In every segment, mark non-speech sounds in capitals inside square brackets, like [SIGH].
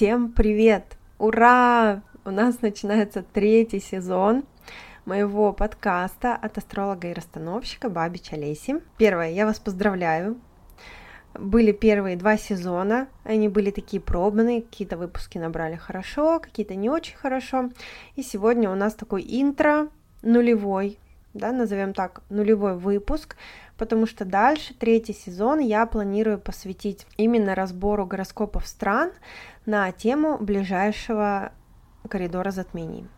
Всем привет! Ура! У нас начинается третий сезон моего подкаста от астролога и расстановщика Бабич Олеси. Первое, я вас поздравляю. Были первые два сезона, они были такие пробные, какие-то выпуски набрали хорошо, какие-то не очень хорошо. И сегодня у нас такой интро нулевой, да, назовем так, нулевой выпуск, потому что дальше, третий сезон, я планирую посвятить именно разбору гороскопов стран на тему ближайшего коридора затмений.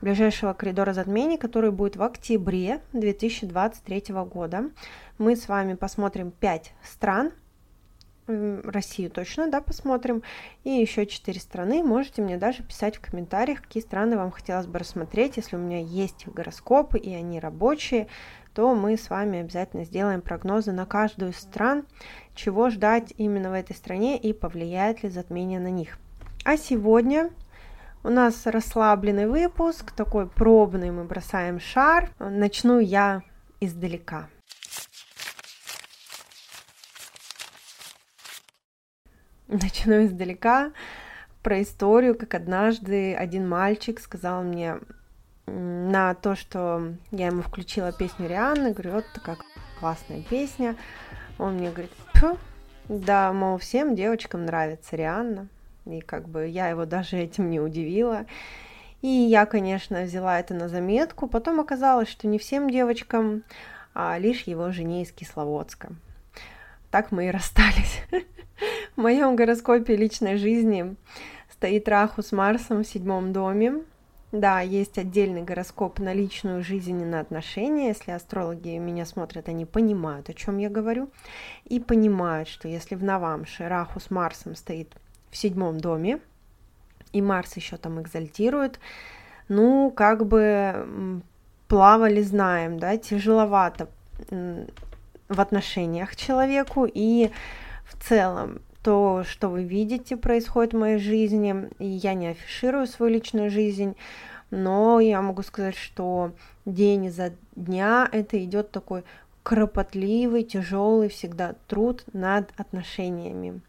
Ближайшего коридора затмений, который будет в октябре 2023 года. Мы с вами посмотрим 5 стран, Россию точно, да, посмотрим, и еще четыре страны. Можете мне даже писать в комментариях, какие страны вам хотелось бы рассмотреть. Если у меня есть гороскопы и они рабочие, то мы с вами обязательно сделаем прогнозы на каждую из стран, чего ждать именно в этой стране и повлияет ли затмение на них. А сегодня у нас расслабленный выпуск, такой пробный, мы бросаем шар. Начну я издалека. Начну издалека про историю, как однажды один мальчик сказал мне, на то, что я ему включила песню Рианны, говорю, вот такая классная песня. Он мне говорит, Пфу, да, мол, всем девочкам нравится Рианна. И как бы я его даже этим не удивила. И я, конечно, взяла это на заметку. Потом оказалось, что не всем девочкам, а лишь его жене из Кисловодска. Так мы и расстались. [LAUGHS] В моем гороскопе личной жизни стоит Раху с Марсом в седьмом доме. Да, есть отдельный гороскоп на личную жизнь и на отношения. Если астрологи меня смотрят, они понимают, о чем я говорю. И понимают, что если в Навамше Раху с Марсом стоит в седьмом доме, и Марс еще там экзальтирует, ну, как бы плавали, знаем, да, тяжеловато в отношениях человеку, и в целом то, что вы видите, происходит в моей жизни, и я не афиширую свою личную жизнь, но я могу сказать, что день за дня это идет такой кропотливый, тяжелый всегда труд над отношениями.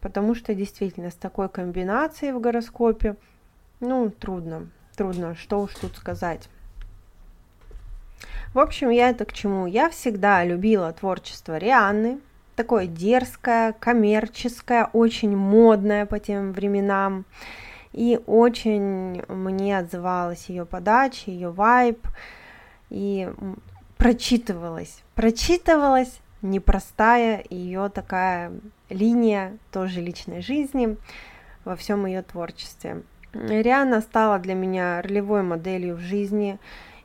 Потому что действительно с такой комбинацией в гороскопе, ну, трудно, трудно, что уж тут сказать. В общем, я это к чему? Я всегда любила творчество Рианны, такое дерзкое, коммерческое, очень модное по тем временам. И очень мне отзывалась ее подача, ее вайб. И прочитывалась, прочитывалась непростая ее такая линия тоже личной жизни во всем ее творчестве. Риана стала для меня ролевой моделью в жизни,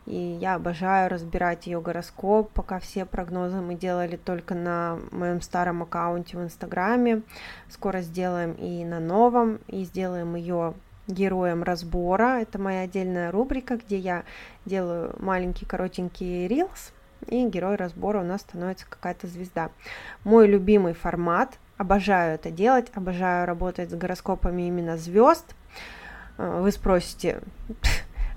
и я обожаю разбирать ее гороскоп, пока все прогнозы мы делали только на моем старом аккаунте в Инстаграме. Скоро сделаем и на новом, и сделаем ее героем разбора. Это моя отдельная рубрика, где я делаю маленький коротенький рилс, и герой разбора у нас становится какая-то звезда. Мой любимый формат, обожаю это делать, обожаю работать с гороскопами именно звезд. Э, вы спросите,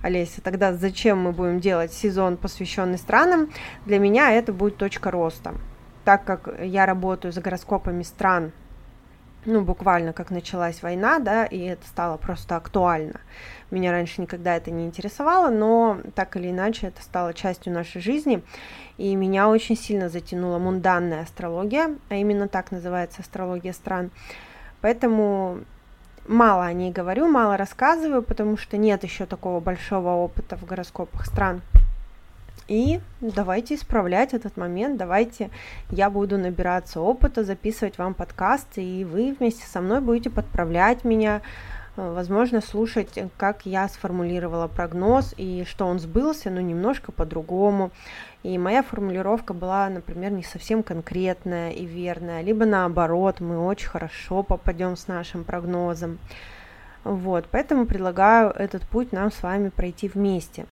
Олеся, тогда зачем мы будем делать сезон, посвященный странам? Для меня это будет точка роста. Так как я работаю за гороскопами стран, ну, буквально как началась война, да, и это стало просто актуально. Меня раньше никогда это не интересовало, но так или иначе это стало частью нашей жизни, и меня очень сильно затянула мунданная астрология, а именно так называется астрология стран. Поэтому мало о ней говорю, мало рассказываю, потому что нет еще такого большого опыта в гороскопах стран. И давайте исправлять этот момент, давайте я буду набираться опыта, записывать вам подкасты, и вы вместе со мной будете подправлять меня, возможно, слушать, как я сформулировала прогноз и что он сбылся, но немножко по-другому. И моя формулировка была, например, не совсем конкретная и верная, либо наоборот, мы очень хорошо попадем с нашим прогнозом. Вот, поэтому предлагаю этот путь нам с вами пройти вместе.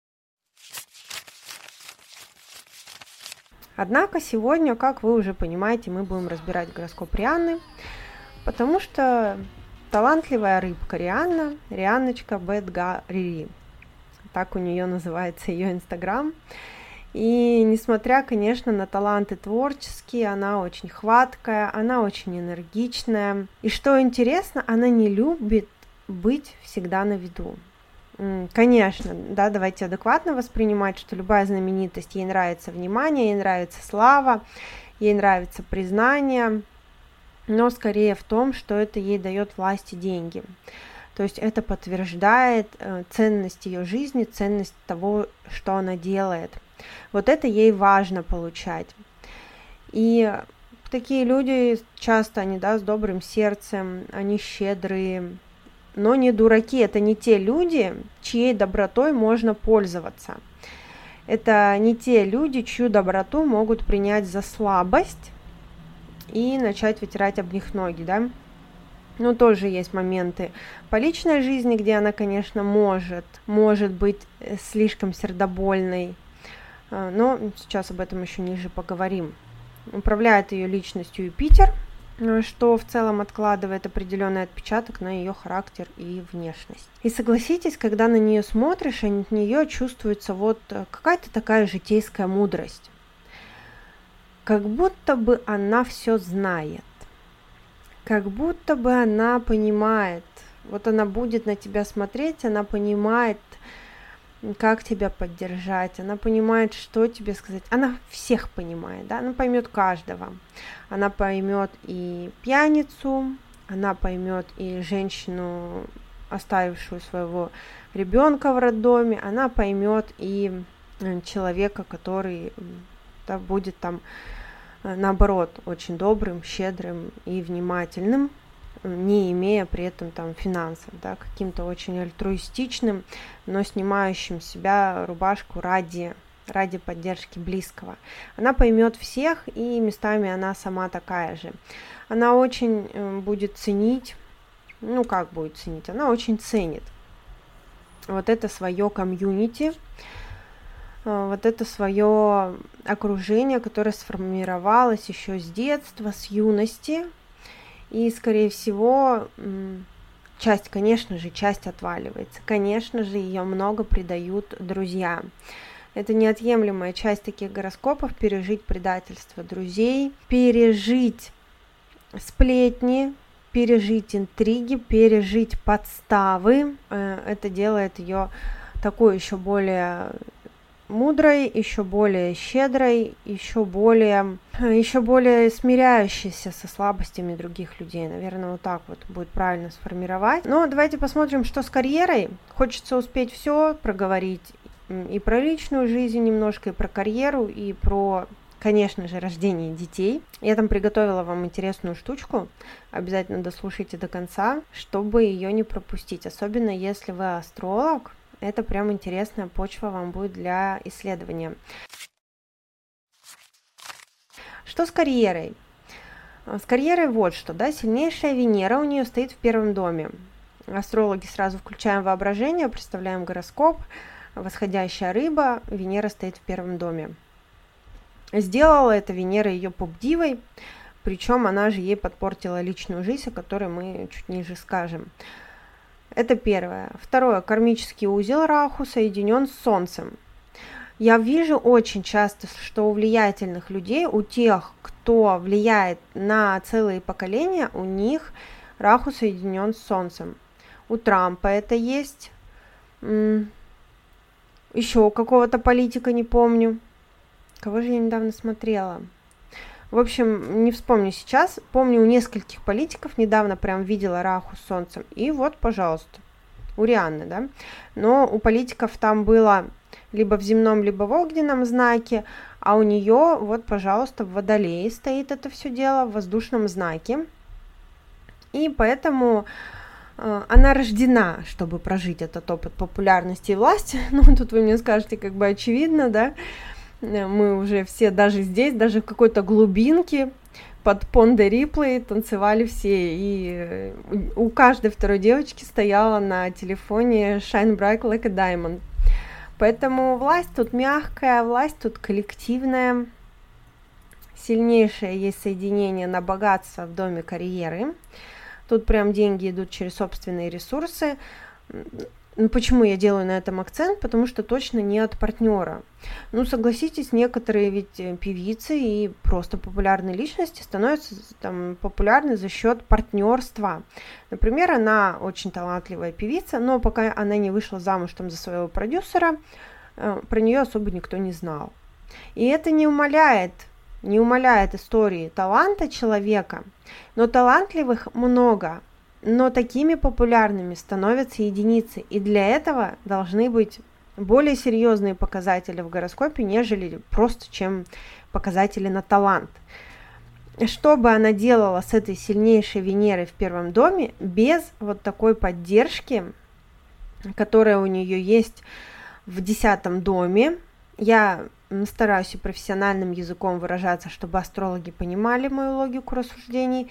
Однако сегодня, как вы уже понимаете, мы будем разбирать гороскоп Рианны, потому что талантливая рыбка Рианна, Рианночка Бэдга Рири, так у нее называется ее инстаграм, и несмотря, конечно, на таланты творческие, она очень хваткая, она очень энергичная. И что интересно, она не любит быть всегда на виду. Конечно, да, давайте адекватно воспринимать, что любая знаменитость, ей нравится внимание, ей нравится слава, ей нравится признание, но скорее в том, что это ей дает власть и деньги. То есть это подтверждает э, ценность ее жизни, ценность того, что она делает. Вот это ей важно получать. И такие люди часто, они, да, с добрым сердцем, они щедрые, но не дураки, это не те люди, чьей добротой можно пользоваться. Это не те люди, чью доброту могут принять за слабость и начать вытирать об них ноги, да. Ну, тоже есть моменты по личной жизни, где она, конечно, может, может быть э, слишком сердобольной, а, но сейчас об этом еще ниже поговорим. Управляет ее личностью Юпитер – Э, что в целом откладывает определенный отпечаток на ее характер и внешность. И согласитесь, когда на нее смотришь, от нее чувствуется вот э, какая-то такая житейская мудрость. Как будто бы она все знает. Как будто бы она понимает. Вот она будет на тебя смотреть, она понимает, как тебя поддержать, она понимает, что тебе сказать. Она всех понимает, да, она поймет каждого. Она поймет и пьяницу, она поймет и женщину, оставившую своего ребенка в роддоме, она поймет и э, человека, который да, будет там наоборот очень добрым, щедрым и внимательным не имея при этом там финансов, да, каким-то очень альтруистичным, но снимающим себя рубашку ради ради поддержки близкого. Она поймет всех, и местами она сама такая же. Она очень э, будет ценить, ну как будет ценить, она очень ценит вот это свое комьюнити, э, вот это свое окружение, которое сформировалось еще с детства, с юности, и, скорее всего, часть, конечно же, часть отваливается. Конечно же, ее много придают друзья. Это неотъемлемая часть таких гороскопов пережить предательство друзей, пережить сплетни, пережить интриги, пережить подставы. Э, это делает ее такой еще более мудрой, еще более щедрой, еще более, [CLEARS THROAT] еще более смиряющейся со слабостями других людей. Наверное, вот так вот будет правильно сформировать. Но давайте посмотрим, что с карьерой. Хочется успеть все проговорить и про личную жизнь немножко, и про карьеру, и про конечно же, рождение детей. Я там приготовила вам интересную штучку. Обязательно дослушайте до конца, чтобы ее не пропустить. Особенно если вы астролог, это прям интересная почва вам будет для исследования. Что с карьерой? С карьерой вот что, да, сильнейшая Венера у нее стоит в первом доме. Астрологи сразу включаем воображение, представляем гороскоп, восходящая рыба, Венера стоит в первом доме. Сделала это Венера ее поп-дивой, причем она же ей подпортила личную жизнь, о которой мы чуть ниже скажем. Это первое. Второе. Кармический узел Раху соединен с Солнцем. Я вижу очень часто, что у влиятельных людей, у тех, кто влияет на целые поколения, у них Раху соединен с Солнцем. У Трампа это есть. Еще у какого-то политика не помню. Кого же я недавно смотрела? В общем, не вспомню сейчас. Помню, у нескольких политиков недавно прям видела Раху с Солнцем. И вот, пожалуйста, у Рианны, да. Но у политиков там было либо в земном, либо в огненном знаке, а у нее, вот, пожалуйста, в Водолее стоит это все дело, в воздушном знаке. И поэтому э, она рождена, чтобы прожить этот опыт популярности и власти. [LAUGHS] Ну, тут вы мне скажете, как бы очевидно, да, мы уже все даже здесь, даже в какой-то глубинке под Понде Риплей танцевали все, и э, у каждой второй девочки стояла на телефоне Shine Bright Like a Diamond. Поэтому власть тут мягкая, власть тут коллективная, сильнейшее есть соединение на богатство в доме карьеры. Тут прям деньги идут через собственные ресурсы. Ну, почему я делаю на этом акцент? Потому что точно не от партнера. Ну, согласитесь, некоторые ведь э, певицы и просто популярные личности становятся там, популярны за счет партнерства. Например, она очень талантливая певица, но пока она не вышла замуж там за своего продюсера, э, про нее особо никто не знал. И это не умаляет, не умаляет истории таланта человека, но талантливых много, но такими популярными становятся единицы, и для этого должны быть более серьезные показатели в гороскопе, нежели просто чем показатели на талант. Что бы она делала с этой сильнейшей Венерой в первом доме без вот такой поддержки, которая у нее есть в десятом доме? Я стараюсь и профессиональным языком выражаться, чтобы астрологи понимали мою логику рассуждений.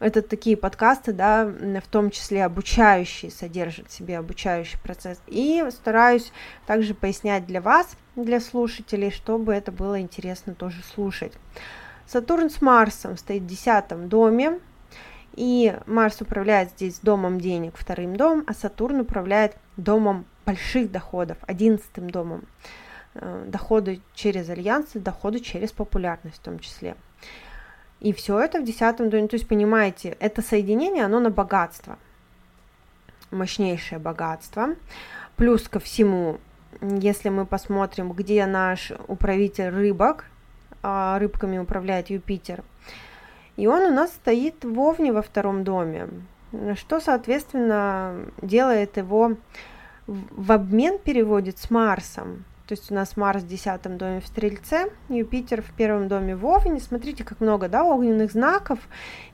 Это такие подкасты, да, в том числе обучающие, содержат в себе обучающий процесс. И стараюсь также пояснять для вас, для слушателей, чтобы это было интересно тоже слушать. Сатурн с Марсом стоит в десятом доме, и Марс управляет здесь домом денег, вторым домом, а Сатурн управляет домом больших доходов, одиннадцатым домом. Э, доходы через альянсы, доходы через популярность в том числе. И все это в десятом доме. То есть, понимаете, это соединение, оно на богатство. Мощнейшее богатство. Плюс ко всему, если мы посмотрим, где наш управитель рыбок, а рыбками управляет Юпитер, и он у нас стоит в Овне во втором доме, что, соответственно, делает его в обмен переводит с Марсом. То есть у нас Марс в десятом доме в Стрельце, Юпитер в первом доме в Овне. Смотрите, как много, да, огненных знаков.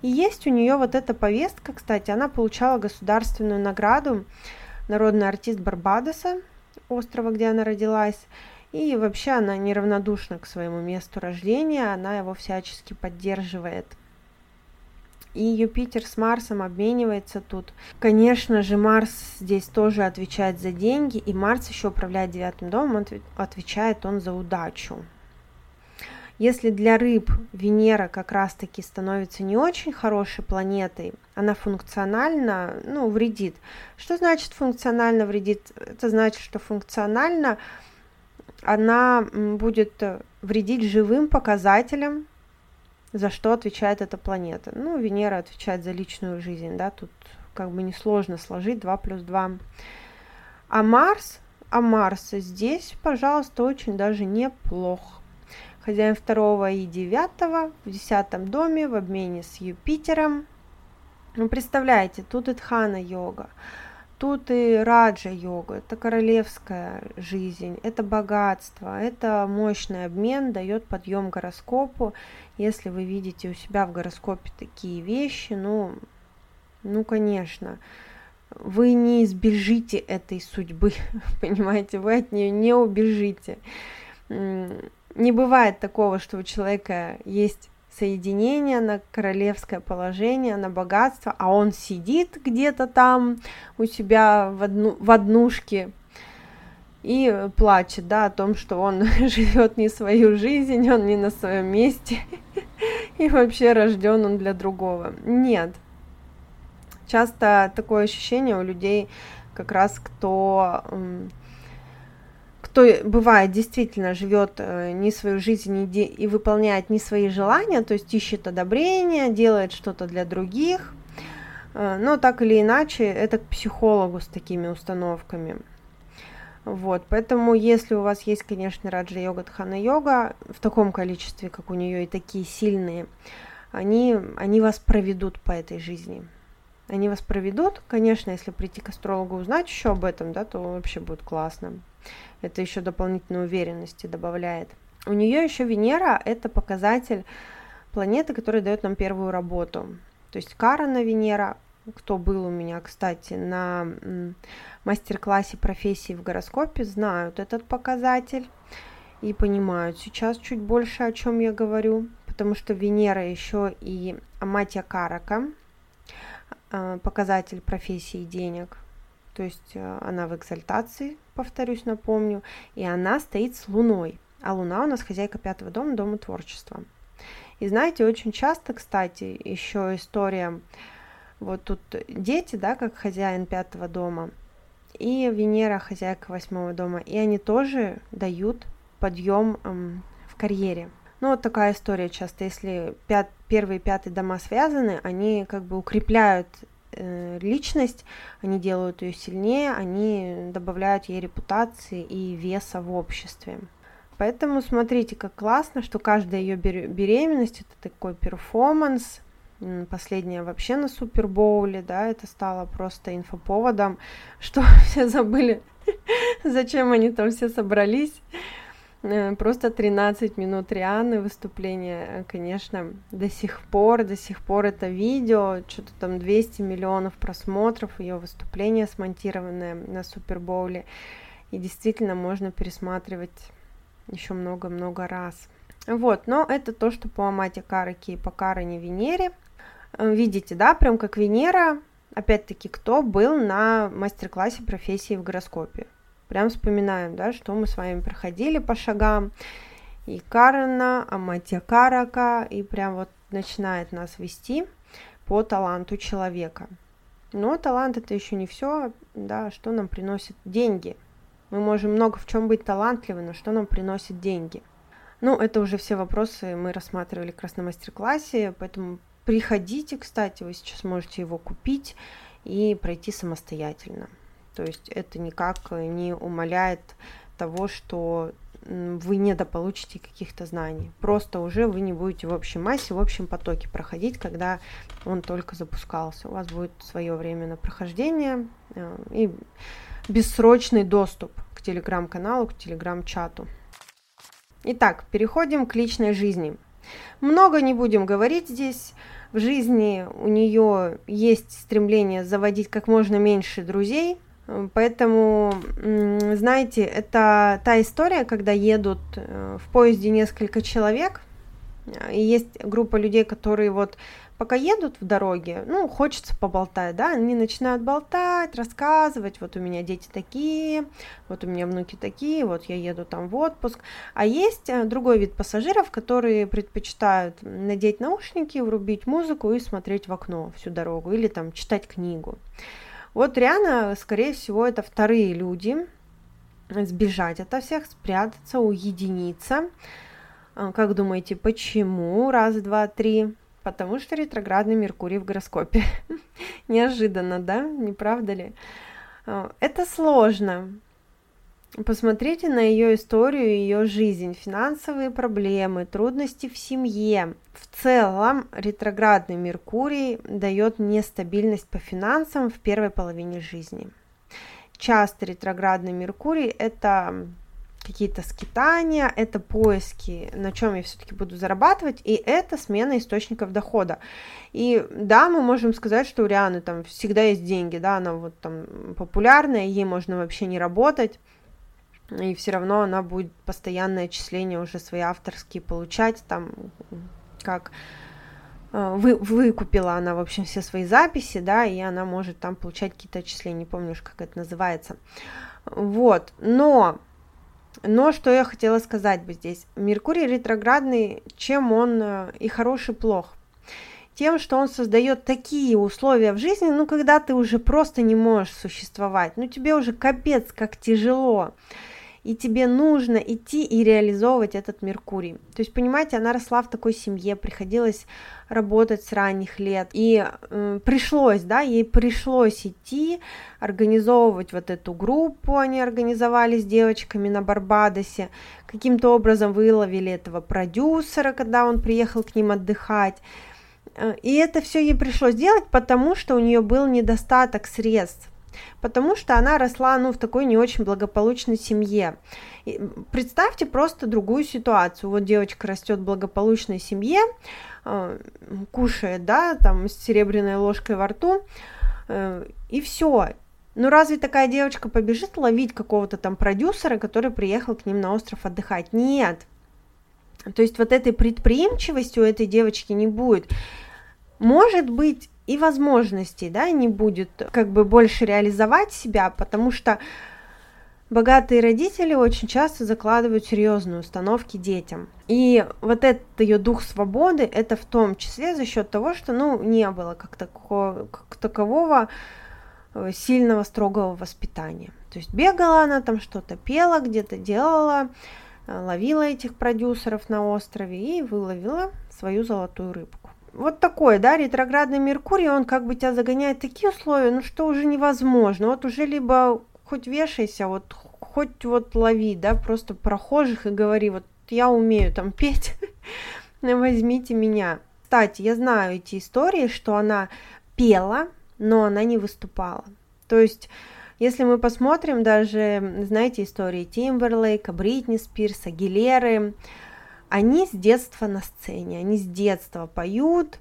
И есть у нее вот эта повестка, кстати, она получала государственную награду народный артист Барбадоса, острова, где она родилась. И вообще она неравнодушна к своему месту рождения, она его всячески поддерживает и Юпитер с Марсом обменивается тут. Конечно же, Марс здесь тоже отвечает за деньги, и Марс еще управляет девятым домом, он отвечает он за удачу. Если для рыб Венера как раз-таки становится не очень хорошей планетой, она функционально, ну, вредит. Что значит функционально вредит? Это значит, что функционально она будет вредить живым показателям за что отвечает эта планета. Ну, Венера отвечает за личную жизнь, да, тут как бы несложно сложить 2 плюс 2. А Марс, а Марс здесь, пожалуйста, очень даже неплох. Хозяин второго и девятого в десятом доме в обмене с Юпитером. Ну, представляете, тут Итхана йога. Тут и раджа йога, это королевская жизнь, это богатство, это мощный обмен, дает подъем гороскопу. Если вы видите у себя в гороскопе такие вещи, ну, ну, конечно, вы не избежите этой судьбы, [LAUGHS] понимаете, вы от нее не убежите. Не бывает такого, что у человека есть соединение, на королевское положение, на богатство, а он сидит где-то там у себя в, одну, в однушке и плачет, да, о том, что он [LAUGHS] живет не свою жизнь, он не на своем месте, [LAUGHS] и вообще рожден он для другого. Нет. Часто такое ощущение у людей, как раз кто кто бывает действительно живет э, не свою жизнь и, выполняет не свои желания, то есть ищет одобрения, делает что-то для других, э, но так или иначе это к психологу с такими установками. Вот, поэтому если у вас есть, конечно, раджа йога, тхана йога в таком количестве, как у нее и такие сильные, они, они вас проведут по этой жизни. Они вас проведут, конечно, если прийти к астрологу узнать еще об этом, да, то вообще будет классно. Это еще дополнительной уверенности добавляет. У нее еще Венера – это показатель планеты, которая дает нам первую работу. То есть Карана Венера, кто был у меня, кстати, на мастер-классе профессии в гороскопе, знают этот показатель и понимают сейчас чуть больше, о чем я говорю, потому что Венера еще и Аматия Карака, а, показатель профессии денег – то есть э, она в экзальтации, повторюсь, напомню, и она стоит с Луной, а Луна у нас хозяйка пятого дома, дома творчества. И знаете, очень часто, кстати, еще история, вот тут дети, да, как хозяин пятого дома, и Венера хозяйка восьмого дома, и они тоже дают подъем эм, в карьере. Ну, вот такая история часто, если пят, первый и пятый дома связаны, они как бы укрепляют личность, они делают ее сильнее, они добавляют ей репутации и веса в обществе. Поэтому смотрите, как классно, что каждая ее беременность это такой перформанс. Последняя вообще на Супербоуле, да, это стало просто инфоповодом, что [LAUGHS] все забыли, [LAUGHS] зачем они там все собрались. Э, просто 13 минут Рианы выступления, конечно, до сих пор, до сих пор это видео, что-то там 200 миллионов просмотров, ее выступление смонтированное на Супербоуле, и действительно можно пересматривать еще много-много раз. Вот, но это то, что по Амате Караке и по Каране Венере. Э, видите, да, прям как Венера, опять-таки, кто был на мастер-классе профессии в гороскопе. Прям вспоминаем, да, что мы с вами проходили по шагам. И Карана, Аматия Карака, и прям вот начинает нас вести по таланту человека. Но талант это еще не все, да, что нам приносит деньги. Мы можем много в чем быть талантливы, но что нам приносит деньги? Ну, это уже все вопросы мы рассматривали как раз на мастер-классе, поэтому приходите, кстати, вы сейчас можете его купить и пройти самостоятельно. То есть это никак не умаляет того, что вы недополучите каких-то знаний. Просто уже вы не будете в общей массе, в общем потоке проходить, когда он только запускался. У вас будет свое время на прохождение э, и бессрочный доступ к телеграм-каналу, к телеграм-чату. Итак, переходим к личной жизни. Много не будем говорить здесь. В жизни у нее есть стремление заводить как можно меньше друзей, Поэтому, знаете, это та история, когда едут э, в поезде несколько человек, и есть группа людей, которые вот пока едут в дороге, ну, хочется поболтать, да, они начинают болтать, рассказывать, вот у меня дети такие, вот у меня внуки такие, вот я еду там в отпуск. А есть э, другой вид пассажиров, которые предпочитают надеть наушники, врубить музыку и смотреть в окно всю дорогу, или там читать книгу. Вот Риана, скорее всего, это вторые люди, сбежать от всех, спрятаться, уединиться. А, как думаете, почему? Раз, два, три. Потому что ретроградный Меркурий в гороскопе. [LAUGHS] Неожиданно, да? Не правда ли? А, это сложно. Посмотрите на ее историю, ее жизнь, финансовые проблемы, трудности в семье. В целом ретроградный Меркурий дает нестабильность по финансам в первой половине жизни. Часто ретроградный Меркурий это какие-то скитания, это поиски, на чем я все-таки буду зарабатывать, и это смена источников дохода. И да, мы можем сказать, что у Рианы там всегда есть деньги, да, она вот там популярная, ей можно вообще не работать, и все равно она будет постоянное отчисления уже свои авторские получать, там, как э, вы, выкупила она, в общем, все свои записи, да, и она может там получать какие-то отчисления, не помню уж, как это называется. Вот, но, но что я хотела сказать бы здесь. Меркурий ретроградный, чем он э, и хороший, и плох? Тем, что он создает такие условия в жизни, ну, когда ты уже просто не можешь существовать, ну, тебе уже капец, как тяжело и тебе нужно идти и реализовывать этот Меркурий. То есть, понимаете, она росла в такой семье, приходилось работать с ранних лет, и э, пришлось, да, ей пришлось идти, организовывать вот эту группу, они организовали с девочками на Барбадосе, каким-то образом выловили этого продюсера, когда он приехал к ним отдыхать, э, и это все ей пришлось делать, потому что у нее был недостаток средств потому что она росла, ну, в такой не очень благополучной семье. Представьте просто другую ситуацию. Вот девочка растет в благополучной семье, э, кушает, да, там, с серебряной ложкой во рту, э, и все. Ну, разве такая девочка побежит ловить какого-то там продюсера, который приехал к ним на остров отдыхать? Нет. То есть вот этой предприимчивости у этой девочки не будет. Может быть, и возможностей, да, не будет как бы больше реализовать себя, потому что богатые родители очень часто закладывают серьезные установки детям. И вот этот ее дух свободы, это в том числе за счет того, что, ну, не было как, такого, как такового э, сильного, строгого воспитания. То есть бегала она там что-то пела, где-то делала, э, ловила этих продюсеров на острове и выловила свою золотую рыбку. Вот такой, да, ретроградный Меркурий, он как бы тебя загоняет в такие условия, ну что уже невозможно. Вот уже либо хоть вешайся, вот хоть вот лови, да, просто прохожих и говори, вот я умею там [LAUGHS] петь, возьмите меня. Кстати, я знаю эти истории, что она пела, но она не выступала. То есть, если мы посмотрим даже, знаете, истории Тимберлейка, Бритни Спирса, Гилеры, они с детства на сцене, они с детства поют,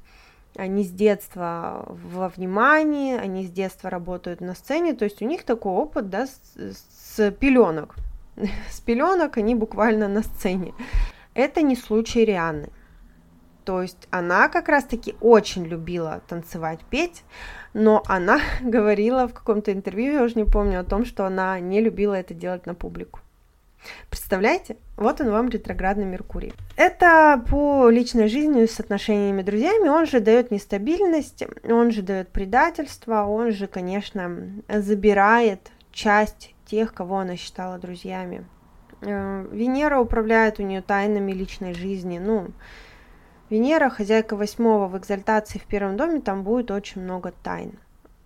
они с детства во внимании, они с детства работают на сцене, то есть у них такой опыт, да, с, с пеленок. [LAUGHS] С пеленок они буквально на сцене. Это не случай Рианны. То есть она как раз-таки очень любила танцевать, петь, но она [LAUGHS] говорила в каком-то интервью, я уже не помню, о том, что она не любила это делать на публику. Представляете? Вот он вам ретроградный Меркурий. Это по личной жизни с отношениями друзьями, он же дает нестабильность, он же дает предательство, он же, конечно, забирает часть тех, кого она считала друзьями. Э, Венера управляет у нее тайнами личной жизни. Ну, Венера, хозяйка восьмого в экзальтации в первом доме, там будет очень много тайн.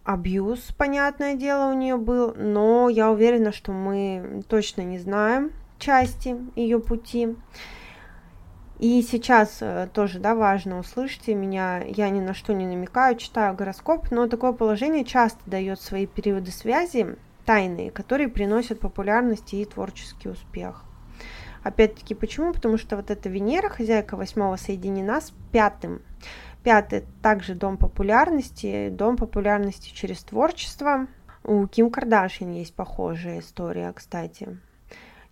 Абьюз, понятное дело, у нее был, но я уверена, что мы точно не знаем части ее пути. И сейчас э, тоже, да, важно, услышьте меня, я ни на что не намекаю, читаю гороскоп, но такое положение часто дает свои периоды связи тайные, которые приносят популярность и творческий успех. Опять-таки, почему? Потому что вот эта Венера, хозяйка восьмого, соединена с пятым. Пятый также дом популярности, дом популярности через творчество. У Ким Кардашьян есть похожая история, кстати.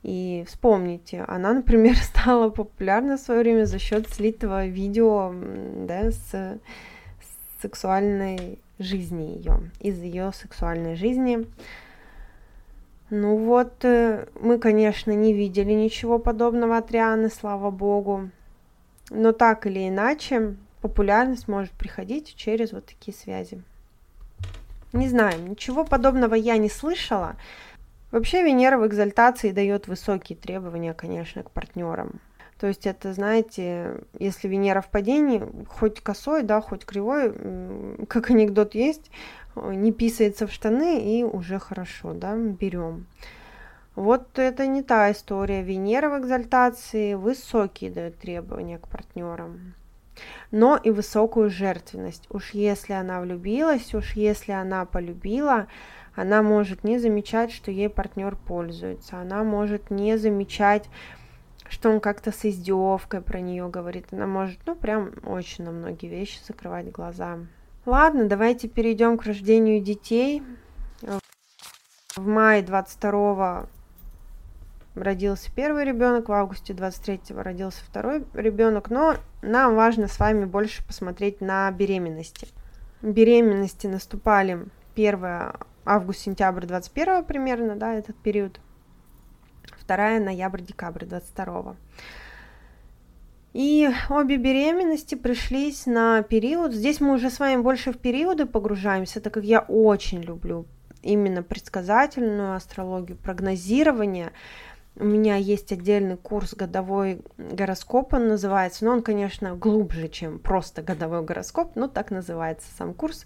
И вспомните, она, например, [LAUGHS] стала популярна в свое время за счет слитого видео да, с, с сексуальной жизни ее, из ее сексуальной жизни. Ну вот, э, мы, конечно, не видели ничего подобного от Рианы, слава богу. Но так или иначе, популярность может приходить через вот такие связи. Не знаю, ничего подобного я не слышала, Вообще Венера в экзальтации дает высокие требования, конечно, к партнерам. То есть это, знаете, если Венера в падении, хоть косой, да, хоть кривой, как анекдот есть, не писается в штаны и уже хорошо, да, берем. Вот это не та история. Венера в экзальтации высокие дает требования к партнерам. Но и высокую жертвенность. Уж если она влюбилась, уж если она полюбила, она может не замечать, что ей партнер пользуется. Она может не замечать, что он как-то с издевкой про нее говорит. Она может, ну, прям очень на многие вещи закрывать глаза. Ладно, давайте перейдем к рождению детей. В мае 22 родился первый ребенок, в августе 23 родился второй ребенок, но нам важно с вами больше посмотреть на беременности. Беременности наступали первая август-сентябрь 21 примерно, да, этот период. Вторая ноябрь-декабрь 22 и обе беременности пришлись на период. Здесь мы уже с вами больше в периоды погружаемся, так как я очень люблю именно предсказательную астрологию, прогнозирование. У меня есть отдельный курс годовой гороскоп, он называется, но он, конечно, глубже, чем просто годовой гороскоп, но так называется сам курс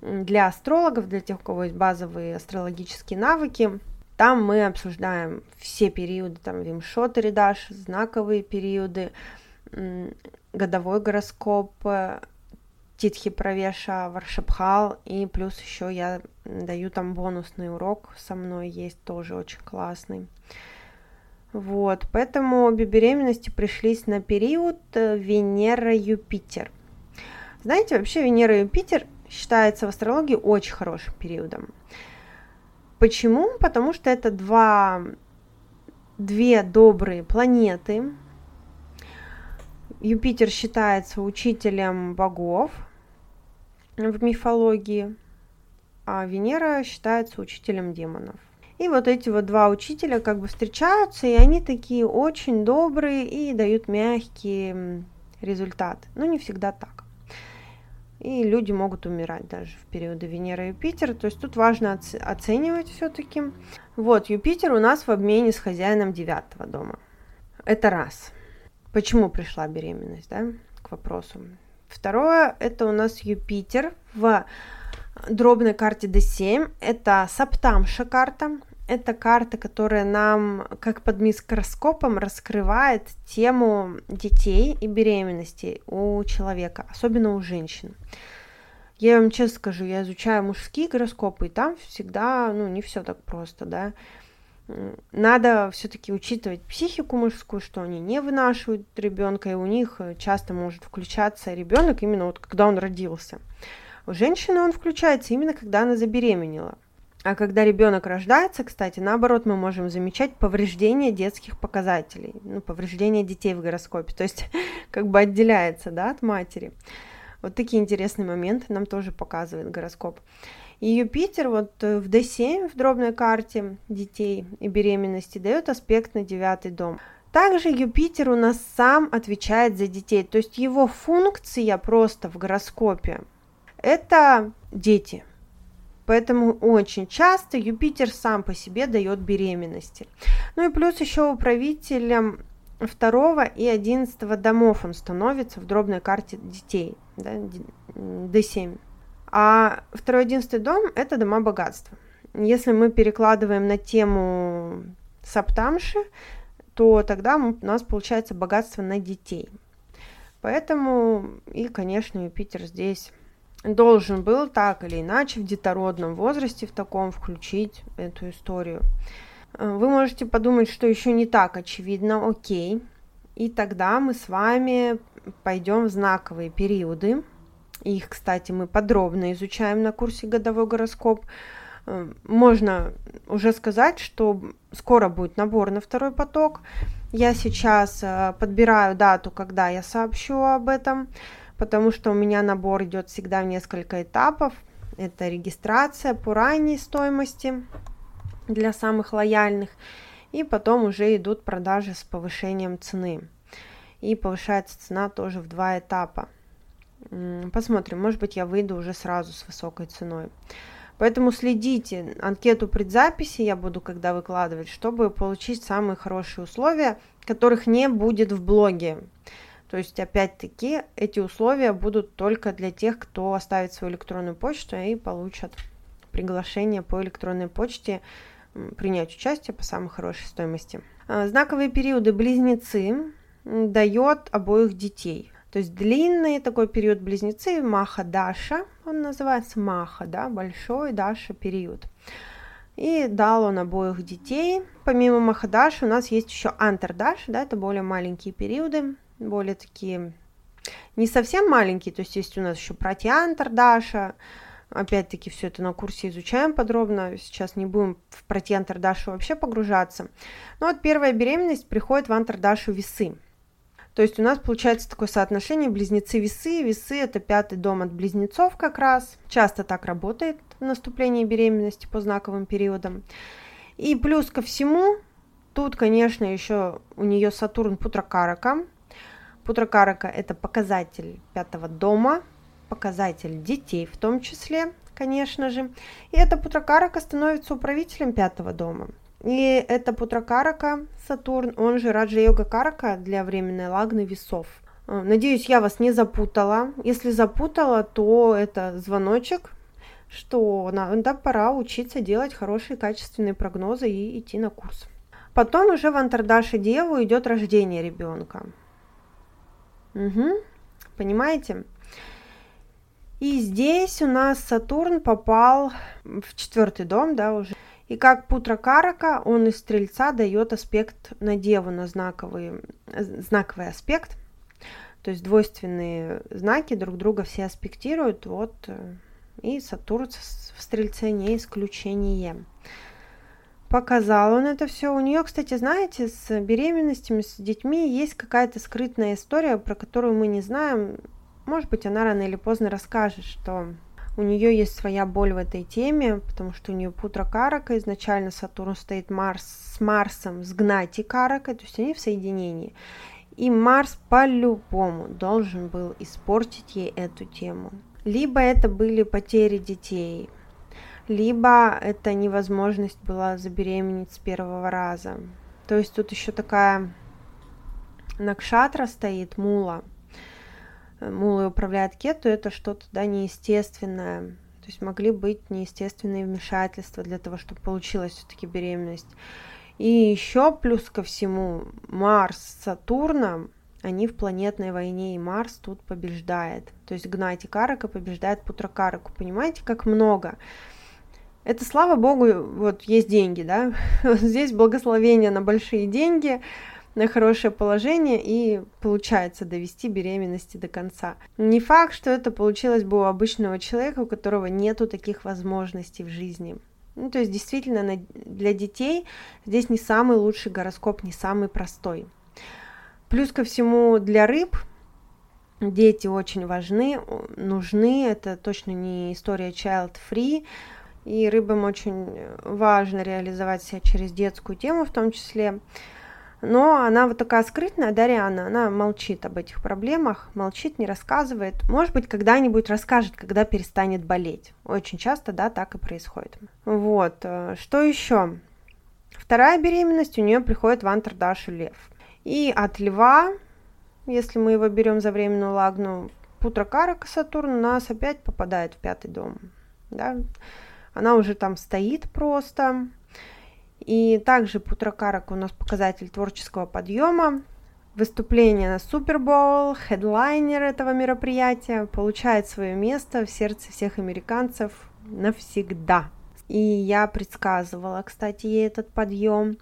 для астрологов, для тех, у кого есть базовые астрологические навыки. Там мы обсуждаем все периоды, там Вимшот Ридаш, знаковые периоды, годовой гороскоп, Титхи Правеша, Варшабхал, и плюс еще я даю там бонусный урок со мной есть, тоже очень классный. Вот, поэтому обе беременности пришлись на период э, Венера-Юпитер. Знаете, вообще Венера-Юпитер считается в астрологии очень хорошим периодом. Почему? Потому что это два, две добрые планеты. Юпитер считается учителем богов в мифологии, а Венера считается учителем демонов. И вот эти вот два учителя как бы встречаются, и они такие очень добрые и дают мягкий результат. Но не всегда так. и люди могут умирать даже в периоды Венера и Юпитера. То есть тут важно оценивать все-таки. Вот, Юпитер у нас в обмене с хозяином девятого дома. Это раз. Почему пришла беременность, да, к вопросу. Второе, это у нас Юпитер в дробной карте D7. Это саптамша карта. Это карта, которая нам, как под микроскопом, раскрывает тему детей и беременности у человека, особенно у женщин. Я вам честно скажу, я изучаю мужские гороскопы, и там всегда, ну, не все так просто, да. Надо все-таки учитывать психику мужскую, что они не вынашивают ребенка, и у них часто может включаться ребенок именно вот когда он родился. У женщины он включается именно когда она забеременела. А когда ребенок рождается, кстати, наоборот, мы можем замечать повреждение детских показателей, ну, повреждение детей в гороскопе, то есть [LAUGHS] как бы отделяется, да, от матери. Вот такие интересные моменты нам тоже показывает гороскоп. И Юпитер вот э, в D7, в дробной карте детей и беременности, дает аспект на девятый дом. Также Юпитер у нас сам отвечает за детей, то есть его функция просто в гороскопе – это дети – Поэтому очень часто Юпитер сам по себе дает беременности. Ну и плюс еще управителем второго и одиннадцатого домов он становится в дробной карте детей, да, D7. А второй одиннадцатый дом – это дома богатства. Если мы перекладываем на тему саптамши, то тогда у нас получается богатство на детей. Поэтому и, конечно, Юпитер здесь должен был так или иначе в детородном возрасте в таком включить эту историю. Э, вы можете подумать, что еще не так очевидно, окей. И тогда мы с вами пойдем в знаковые периоды. Их, кстати, мы подробно изучаем на курсе «Годовой гороскоп». Э, можно уже сказать, что скоро будет набор на второй поток. Я сейчас э, подбираю дату, когда я сообщу об этом потому что у меня набор идет всегда в несколько этапов. Это регистрация по ранней стоимости для самых лояльных, и потом уже идут продажи с повышением цены. И повышается цена тоже в два этапа. Посмотрим, может быть, я выйду уже сразу с высокой ценой. Поэтому следите, анкету предзаписи я буду когда выкладывать, чтобы получить самые хорошие условия, которых не будет в блоге. То есть, опять-таки, эти условия будут только для тех, кто оставит свою электронную почту и получат приглашение по электронной почте принять участие по самой хорошей стоимости. А, знаковые периоды близнецы дает обоих детей. То есть длинный такой период близнецы, Маха Даша, он называется Маха, да, большой Даша период. И дал он обоих детей. Помимо Махадаши у нас есть еще Антардаш, да, это более маленькие периоды, более такие не совсем маленькие, то есть есть у нас еще протеантр Даша, опять-таки все это на курсе изучаем подробно, сейчас не будем в протеантр Дашу вообще погружаться. Но вот первая беременность приходит в антардашу весы. То есть у нас получается такое соотношение близнецы-весы. Весы – это пятый дом от близнецов как раз. Часто так работает наступление беременности по знаковым периодам. И плюс ко всему, тут, конечно, еще у нее Сатурн Путракарака, Путракарака – это показатель пятого дома, показатель детей в том числе, конечно же. И эта Путракарака становится управителем пятого дома. И это Путракарака, Сатурн, он же Раджа-йога Карака для временной лагны весов. А, надеюсь, я вас не запутала. Если запутала, то это звоночек, что надо пора учиться делать хорошие качественные прогнозы и идти на курс. Потом уже в Антардаше Деву идет рождение ребенка. Угу. Понимаете? И здесь у нас Сатурн попал в четвертый дом, да, уже. И как Путра Карака, он из Стрельца дает аспект на Деву, на знаковый, знаковый аспект. То есть двойственные знаки друг друга все аспектируют. Вот, э, и Сатурн в Стрельце не исключение показал он это все. У нее, кстати, знаете, с беременностями, с детьми есть какая-то скрытная история, про которую мы не знаем. Может быть, она рано или поздно расскажет, что у нее есть своя боль в этой теме, потому что у нее путра карака, изначально Сатурн стоит Марс с Марсом, с Гнати каракой, то есть они в соединении. И Марс по-любому должен был испортить ей эту тему. Либо это были потери детей, либо это невозможность была забеременеть с первого раза. То есть тут еще такая накшатра стоит, мула. Мула управляет кету, это что-то да, неестественное. То есть могли быть неестественные вмешательства для того, чтобы получилась все-таки беременность. И еще плюс ко всему Марс с Сатурном, они в планетной войне, и Марс тут побеждает. То есть Гнати Карака побеждает Путракараку. Понимаете, как много? Это, слава богу, вот есть деньги, да? [LAUGHS] Здесь благословение на большие деньги, на хорошее положение и получается довести беременности до конца. Не факт, что это получилось бы у обычного человека, у которого нету таких возможностей в жизни. Ну, то есть действительно для детей здесь не самый лучший гороскоп, не самый простой. Плюс ко всему для рыб дети очень важны, нужны. Это точно не история child free. И рыбам очень важно реализовать себя через детскую тему в том числе. Но она вот такая скрытная, Дарьяна, она молчит об этих проблемах, молчит, не рассказывает. Может быть, когда-нибудь расскажет, когда перестанет болеть. Очень часто, да, так и происходит. Вот, э, что еще? Вторая беременность у нее приходит в Антардашу лев. И от льва, если мы его берем за временную лагну, Путра Карака Сатурн у нас опять попадает в пятый дом. Да? Она уже там стоит просто, и также Путракарак у нас показатель творческого подъема. Выступление на Супербол, хедлайнер этого мероприятия, получает свое место в сердце всех американцев навсегда. И я предсказывала, кстати, ей этот подъем.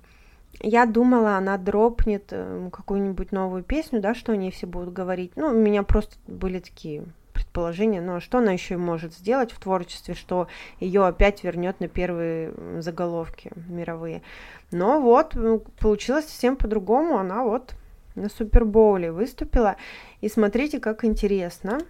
Я думала, она дропнет э, какую-нибудь новую песню, да, что они все будут говорить. Ну, у меня просто были такие предположение, но что она еще может сделать в творчестве, что ее опять вернет на первые заголовки мировые. Но вот, ну, получилось совсем по-другому, она вот на Супербоуле выступила, и смотрите, как интересно,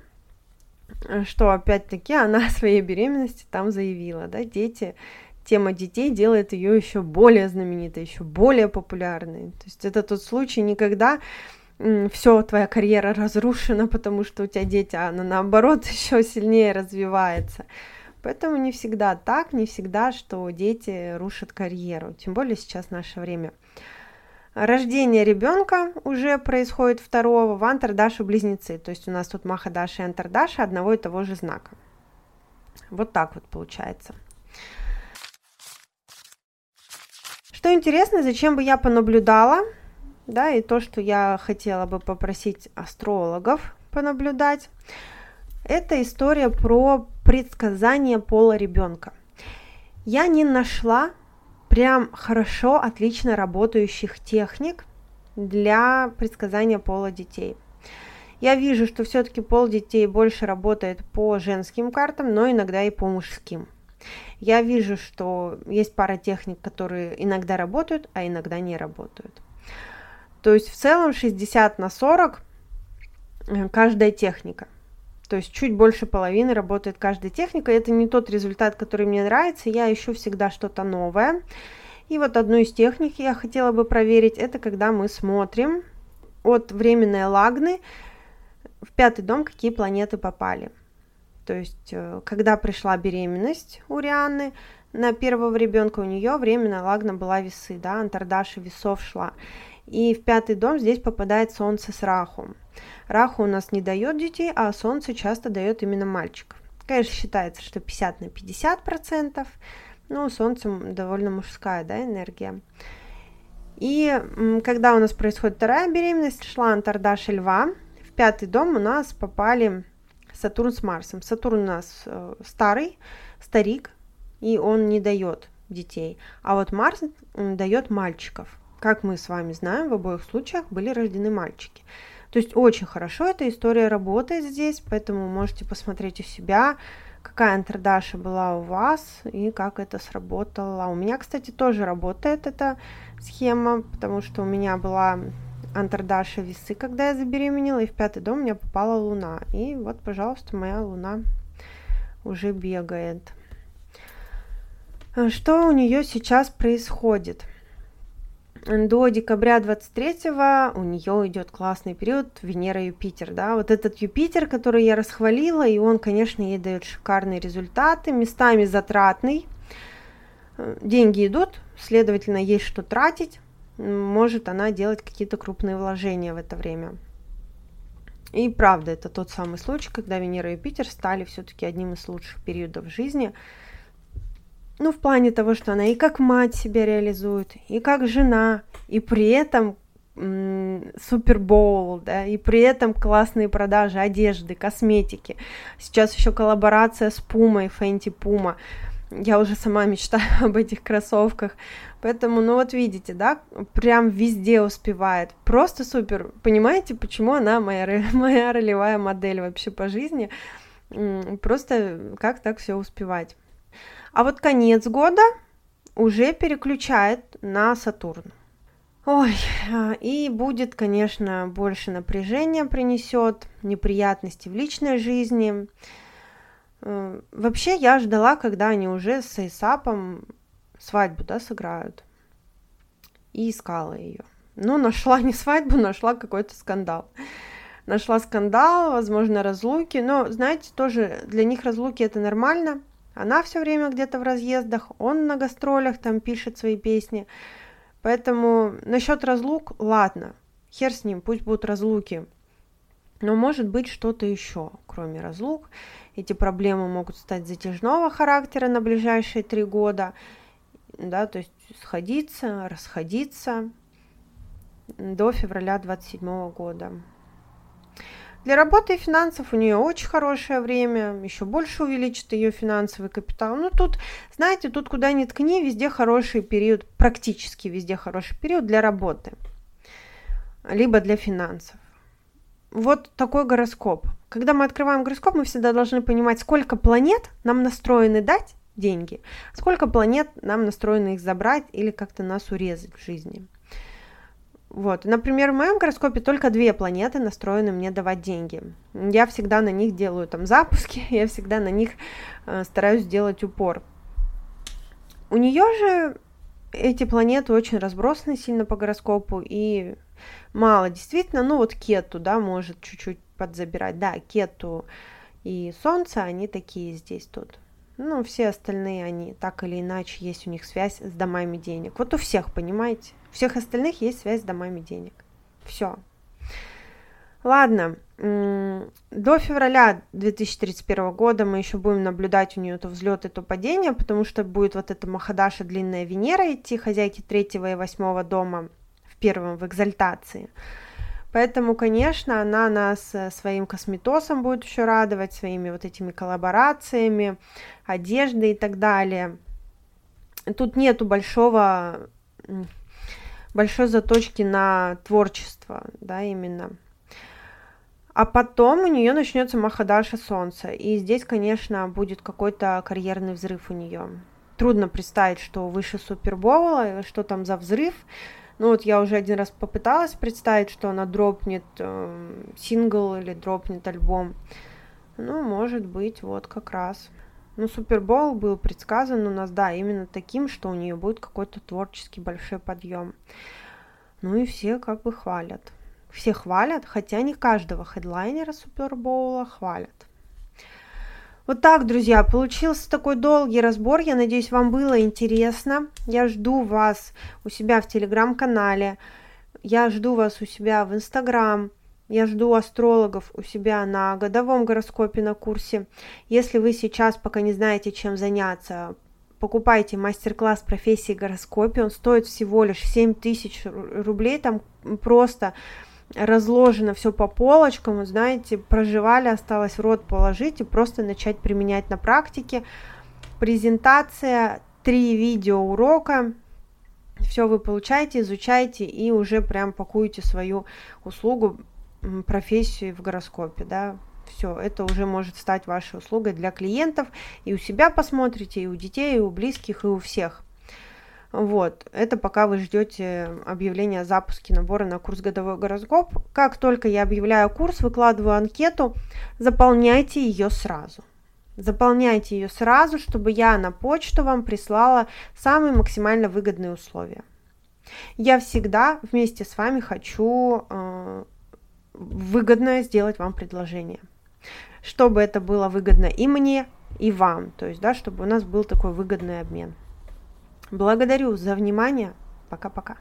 что опять-таки она о своей беременности там заявила, да, дети, тема детей делает ее еще более знаменитой, еще более популярной. То есть это тот случай никогда все, твоя карьера разрушена, потому что у тебя дети, а она наоборот [LAUGHS] еще сильнее развивается. Поэтому не всегда так, не всегда, что дети рушат карьеру, тем более сейчас наше время. Рождение ребенка уже происходит второго в Антардашу близнецы, то есть у нас тут Махадаша и Антардаша одного и того же знака. Вот так вот получается. Что интересно, зачем бы я понаблюдала да, и то, что я хотела бы попросить астрологов понаблюдать, это история про предсказание пола ребенка. Я не нашла прям хорошо, отлично работающих техник для предсказания пола детей. Я вижу, что все-таки пол детей больше работает по женским картам, но иногда и по мужским. Я вижу, что есть пара техник, которые иногда работают, а иногда не работают. То есть в целом 60 на 40 э, каждая техника. То есть чуть больше половины работает каждая техника. Это не тот результат, который мне нравится. Я ищу всегда что-то новое. И вот одну из техник я хотела бы проверить. Это когда мы смотрим от временной лагны в пятый дом, какие планеты попали. То есть, э, когда пришла беременность у Рианны, на первого ребенка у нее временная лагна была весы, да, Антардаши весов шла. И в пятый дом здесь попадает Солнце с Раху. Раху у нас не дает детей, а Солнце часто дает именно мальчиков. Конечно, считается, что 50 на 50 процентов, но Солнце довольно мужская да, энергия. И когда у нас происходит вторая беременность, шла Антардаша Льва, в пятый дом у нас попали Сатурн с Марсом. Сатурн у нас э, старый, старик, и он не дает детей. А вот Марс дает мальчиков. Как мы с вами знаем, в обоих случаях были рождены мальчики. То есть очень хорошо эта история работает здесь, поэтому можете посмотреть у себя, какая антрадаша была у вас и как это сработало. У меня, кстати, тоже работает эта схема, потому что у меня была антрадаша весы, когда я забеременела, и в пятый дом у меня попала луна. И вот, пожалуйста, моя луна уже бегает. Что у нее сейчас происходит? До декабря 23 у нее идет классный период Венера-Юпитер, да, вот этот Юпитер, который я расхвалила, и он, конечно, ей дает шикарные результаты, местами затратный, э, деньги идут, следовательно, есть что тратить, может она делать какие-то крупные вложения в это время. И правда, это тот самый случай, когда Венера и Юпитер стали все-таки одним из лучших периодов жизни – ну, в плане того, что она и как мать себя реализует, и как жена, и при этом Супербоул, да, и при этом классные продажи одежды, косметики. Сейчас еще коллаборация с Пумой, Фэнти Пума. Я уже сама [LAUGHS] мечтаю об этих кроссовках. Поэтому, ну вот видите, да, прям везде успевает. Просто супер. Понимаете, почему она моя, [LAUGHS] моя ролевая модель вообще по жизни? Просто как так все успевать? А вот конец года уже переключает на Сатурн. Ой, а, и будет, конечно, больше напряжения принесет, неприятности в личной жизни. Э, вообще, я ждала, когда они уже с Эйсапом свадьбу, да, сыграют. И искала ее. Но нашла не свадьбу, нашла какой-то скандал. Нашла скандал, возможно, разлуки. Но, знаете, тоже для них разлуки это нормально. Она все время где-то в разъездах, он на гастролях там пишет свои песни. Поэтому насчет разлук, ладно, хер с ним, пусть будут разлуки. Но может быть что-то еще, кроме разлук. Эти проблемы могут стать затяжного характера на ближайшие три года. Да, то есть сходиться, расходиться до февраля 27 года. Для работы и финансов у нее очень хорошее время, еще больше увеличит ее финансовый капитал. Ну тут, знаете, тут куда ни ткни, везде хороший период, практически везде хороший период для работы, либо для финансов. Вот такой гороскоп. Когда мы открываем гороскоп, мы всегда должны понимать, сколько планет нам настроены дать деньги, сколько планет нам настроены их забрать или как-то нас урезать в жизни. Вот, например, в моем гороскопе только две планеты настроены мне давать деньги. Я всегда на них делаю там запуски, [LAUGHS] я всегда на них э, стараюсь сделать упор. У нее же эти планеты очень разбросаны сильно по гороскопу и мало действительно, ну вот Кету, да, может чуть-чуть подзабирать. Да, Кету и Солнце, они такие здесь тут. Ну, все остальные, они так или иначе, есть у них связь с домами денег. Вот у всех, понимаете? У всех остальных есть связь с домами денег. Все. Ладно, до февраля 2031 года мы еще будем наблюдать у нее то взлет и то падение, потому что будет вот эта Махадаша длинная Венера идти, хозяйки третьего и восьмого дома в первом в экзальтации. Поэтому, конечно, она нас э, своим косметосом будет еще радовать, своими вот этими коллаборациями, одеждой и так далее. Тут нету большого, большой заточки на творчество, да, именно. А потом у нее начнется Махадаша Солнца, и здесь, конечно, будет какой-то карьерный взрыв у нее. Трудно представить, что выше Супербоула, что там за взрыв, ну вот я уже один раз попыталась представить, что она дропнет э, сингл или дропнет альбом. Ну, может быть, вот как раз. Ну, Супербол был предсказан у нас, да, именно таким, что у нее будет какой-то творческий большой подъем. Ну и все как бы хвалят. Все хвалят, хотя не каждого хедлайнера Супербоула хвалят. Вот так, друзья, получился такой долгий разбор. Я надеюсь, вам было интересно. Я жду вас у себя в телеграм-канале. Я жду вас у себя в инстаграм. Я жду астрологов у себя на годовом гороскопе на курсе. Если вы сейчас пока не знаете, чем заняться, покупайте мастер-класс профессии гороскопе. Он стоит всего лишь 7 тысяч рублей. Там просто разложено все по полочкам, знаете, проживали, осталось в рот положить и просто начать применять на практике. Презентация, три видео урока, все вы получаете, изучаете и уже прям пакуете свою услугу, профессию в гороскопе, да, все, это уже может стать вашей услугой для клиентов, и у себя посмотрите, и у детей, и у близких, и у всех. Вот, это пока вы ждете объявления о запуске набора на курс годовой гороскоп. Как только я объявляю курс, выкладываю анкету, заполняйте ее сразу. Заполняйте ее сразу, чтобы я на почту вам прислала самые максимально выгодные условия. Я всегда вместе с вами хочу э, выгодное сделать вам предложение, чтобы это было выгодно и мне, и вам, то есть, да, чтобы у нас был такой выгодный обмен. Благодарю за внимание. Пока-пока.